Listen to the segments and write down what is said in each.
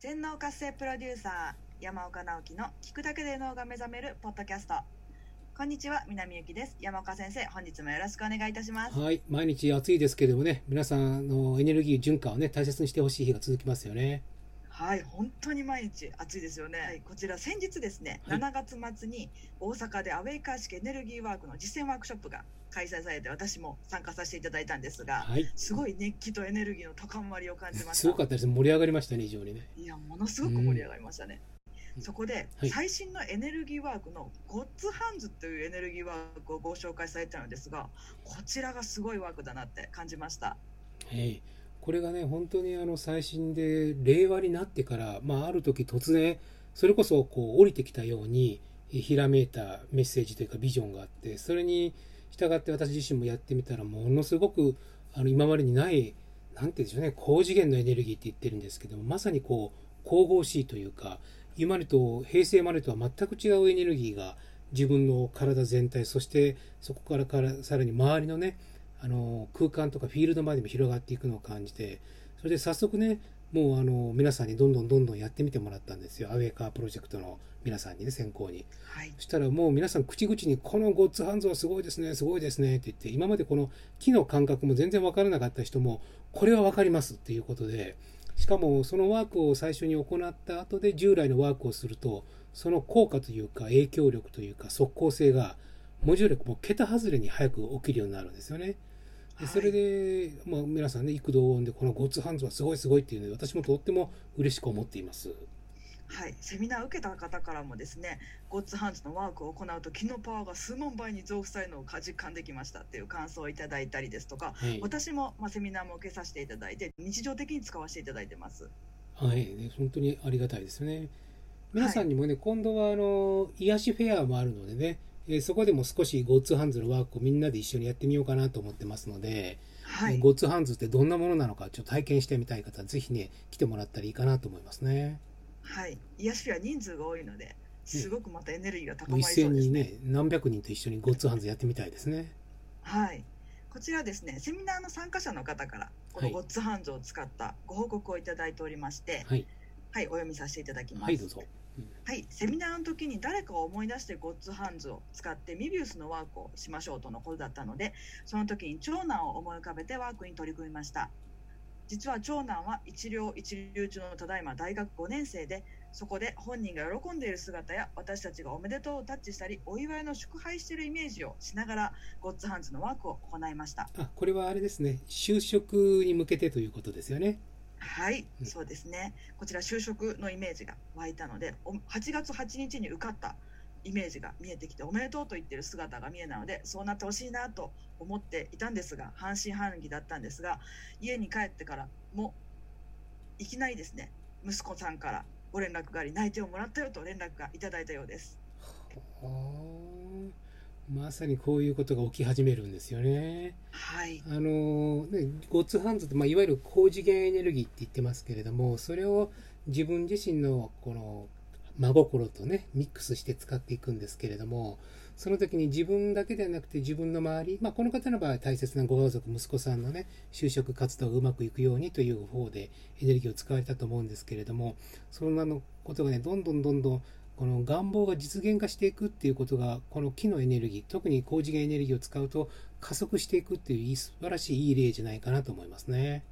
全能活性プロデューサー山岡直樹の聞くだけで脳が目覚めるポッドキャスト。こんにちは南幸です。山岡先生本日もよろしくお願いいたします。はい、毎日暑いですけどもね、皆さんのエネルギー循環をね、大切にしてほしい日が続きますよね。はい本当に毎日暑いですよね、はい、こちら先日ですね、はい。7月末に大阪でアウェイカー式エネルギーワークの実践ワークショップが開催されて私も参加させていただいたんですがはい、すごい熱気とエネルギーの高まりを感じました。すごかったです。盛り上がりましたね、非常にね。いやものすごく盛り上がりましたね、うん。そこで、はい。最新のエネルギーワークのゴッツハンズというエネルギーワークをご紹介されてたのですがこちらがすごいワークだなって感じました。はい、これがね、本当にあの最新で、令和になってから、まあ、ある時突然、それこそこう降りてきたように、ひらめいたメッセージというかビジョンがあって、それに従って私自身もやってみたら、ものすごくあの今までにない、なんて言うんでしょうね、高次元のエネルギーって言ってるんですけども、まさにこう、神々しいというか、今までと平成までとは全く違うエネルギーが自分の体全体、そしてそこからからさらに周りのね、あの空間とかフィールドまでも広がっていくのを感じてそれで早速ねもうあの皆さんにどんどんどんどんやってみてもらったんですよ。アウェーカープロジェクトの皆さんにね先行に。はい。そしたらもう皆さん口々に「このゴッツハンズはすごいですねすごいですね」って言って今までこの木の感覚も全然分からなかった人もこれは分かりますっていうことでしかもそのワークを最初に行った後で従来のワークをするとその効果というか影響力というか即効性が文字よりも桁外れに早く起きるようになるんですよね。でそれで、まあ、皆さんね幾度音でこのゴッツハンズはすごいすごいっていうので私もとっても嬉しく思っています。はい、セミナーを受けた方からもですねゴッツハンズのワークを行うと気のパワーが数万倍に増幅されるのを実感できましたっていう感想をいただいたりですとかはい、私も、まあ、セミナーも受けさせていただいて日常的に使わせていただいてます。はい、ね本当にありがたいですよね。皆さんにもね、今度はあの癒しフェアもあるのでね、えーそこでも少しゴッツハンズのワークをみんなで一緒にやってみようかなと思ってますので、はいえーゴッツハンズってどんなものなのかちょっと体験してみたい方はぜひね来てもらったらいいかなと思いますね。はい、癒しフェア人数が多いのですごくまたエネルギーが高まりそうですね。にね何百人と一緒にゴッツハンズやってみたいですね。はい、こちらですねセミナーの参加者の方からこのはいゴッツハンズを使ったご報告をいただいておりまして、はい、はい、お読みさせていただきます。はいどうぞ。はい、セミナーの時に誰かを思い出してゴッツハンズを使ってミビウスのワークをしましょうとのことだったのでその時に長男を思い浮かべてワークに取り組みました実は長男は一両一流中のただいま大学5年生でそこで本人が喜んでいる姿や私たちがおめでとうをタッチしたりお祝いの祝杯しているイメージをしながらゴッツハンズのワークを行いましたあこれはあれですね就職に向けてということですよね。はい、うんそうですね。こちら就職のイメージが湧いたので、お8月8日に受かったイメージが見えてきて、おめでとうと言ってる姿が見えたので、そうなってほしいなと思っていたんですが、半信半疑だったんですが、家に帰ってからもいきなりですね、息子さんからご連絡があり、内定をもらったよと連絡がいただいたようです。はあまさにこういうことが起き始めるんですよね。はい、あのね、ゴッツハンズって、まあ、いわゆる高次元エネルギーって言ってますけれどもそれを自分自身のこの真心とねミックスして使っていくんですけれどもその時に自分だけではなくて自分の周り、まあ、この方の場合は大切なご家族息子さんのね就職活動がうまくいくようにという方でエネルギーを使われたと思うんですけれどもそんなのことがねどんどんどんどんこの願望が実現化していくっていうことがこの木のエネルギー特に高次元エネルギーを使うと加速していくっていういい素晴らしいいい例じゃないかなと思いますね。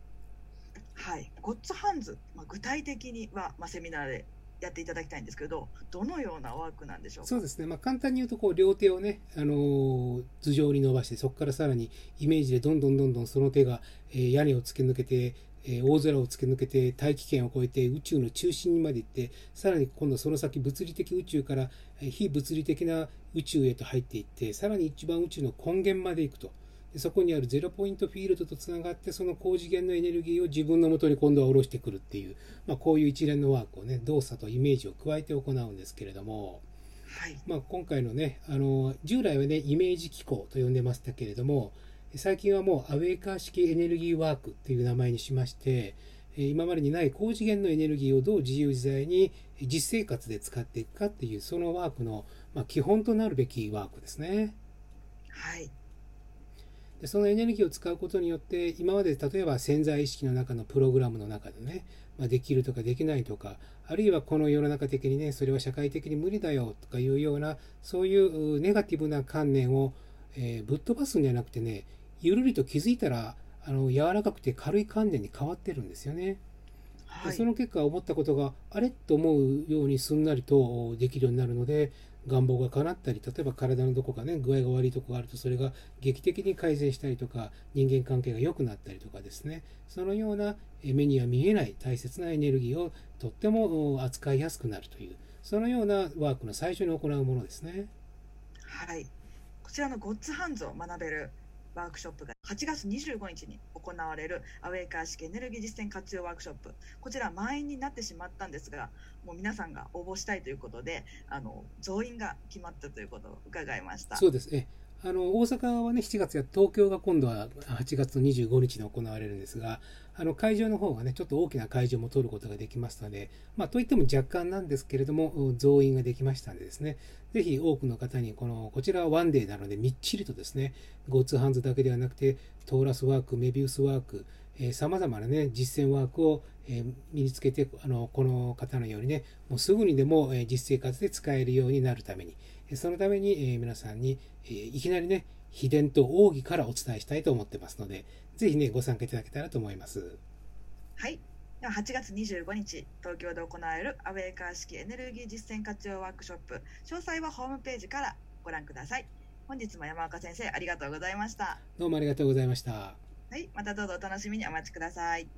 はい、ゴッツハンズ、まあ、具体的には、まあ、セミナーでやっていただきたいんですけど、どのようなワークなんでしょうか？そうですね、まあ、簡単に言うとこう両手をね、あのー頭上に伸ばしてそこからさらにイメージでどんどんどんどんその手が、えー屋根を突き抜けて、えー大空を突き抜けて大気圏を越えて宇宙の中心にまで行ってさらに今度その先物理的宇宙からえー非物理的な宇宙へと入っていってさらに一番宇宙の根源まで行くと。でそこにあるゼロポイントフィールドとつながってその高次元のエネルギーを自分のもとに今度は下ろしてくるっていう、まあ、こういう一連のワークをね動作とイメージを加えて行うんですけれども、はい、まあ、今回のねあの従来はねイメージ機構と呼んでましたけれども最近はもうアウェーカー式エネルギーワークっていう名前にしましてえー今までにない高次元のエネルギーをどう自由自在に実生活で使っていくかっていうそのワークの、まあ、基本となるべきワークですね。はい、でそのエネルギーを使うことによって今まで例えば潜在意識の中のプログラムの中でねまあ、できるとかできないとかあるいはこの世の中的にねそれは社会的に無理だよとかいうようなそういうネガティブな観念を、えー、ぶっ飛ばすんじゃなくてねゆるりと気づいたらあの柔らかくて軽い観念に変わってるんですよね。はい、その結果思ったことがあれ？と思うようにすんなりとできるようになるので願望が叶ったり例えば体のどこかね具合が悪いとこがあるとそれが劇的に改善したりとか人間関係が良くなったりとかですねそのような目には見えない大切なエネルギーをとっても扱いやすくなるというそのようなワークの最初に行うものですね。はいこちらのゴッツハンズを学べるワークショップが8月25日に行われるアウェイカー式エネルギー実践活用ワークショップ。こちら満員になってしまったんですがもう皆さんが応募したいということであの増員が決まったということを伺いました。そうです。ねあの大阪はね7月や東京が今度は8月25日に行われるんですがあの会場の方がねちょっと大きな会場も取ることができますので、まあ、といっても若干なんですけれども増員ができましたんでですね。ぜひ多くの方にこのこちらはワンデーなのでみっちりとですね GoTo ハンズだけではなくてトーラスワークメビウスワークさまざまなね実践ワークを、えー、身につけてあのこの方のようにねもうすぐにでも、えー、実生活で使えるようになるためにそのために、えー、皆さんに、えー、いきなりね、秘伝と奥義からお伝えしたいと思ってますので、ぜひね、ご参加いただけたらと思います。はい。では8月25日、東京で行われるアウェーカー式エネルギー実践活用ワークショップ、詳細はホームページからご覧ください。本日も山岡先生、ありがとうございました。どうもありがとうございました。はい、またどうぞお楽しみにお待ちください。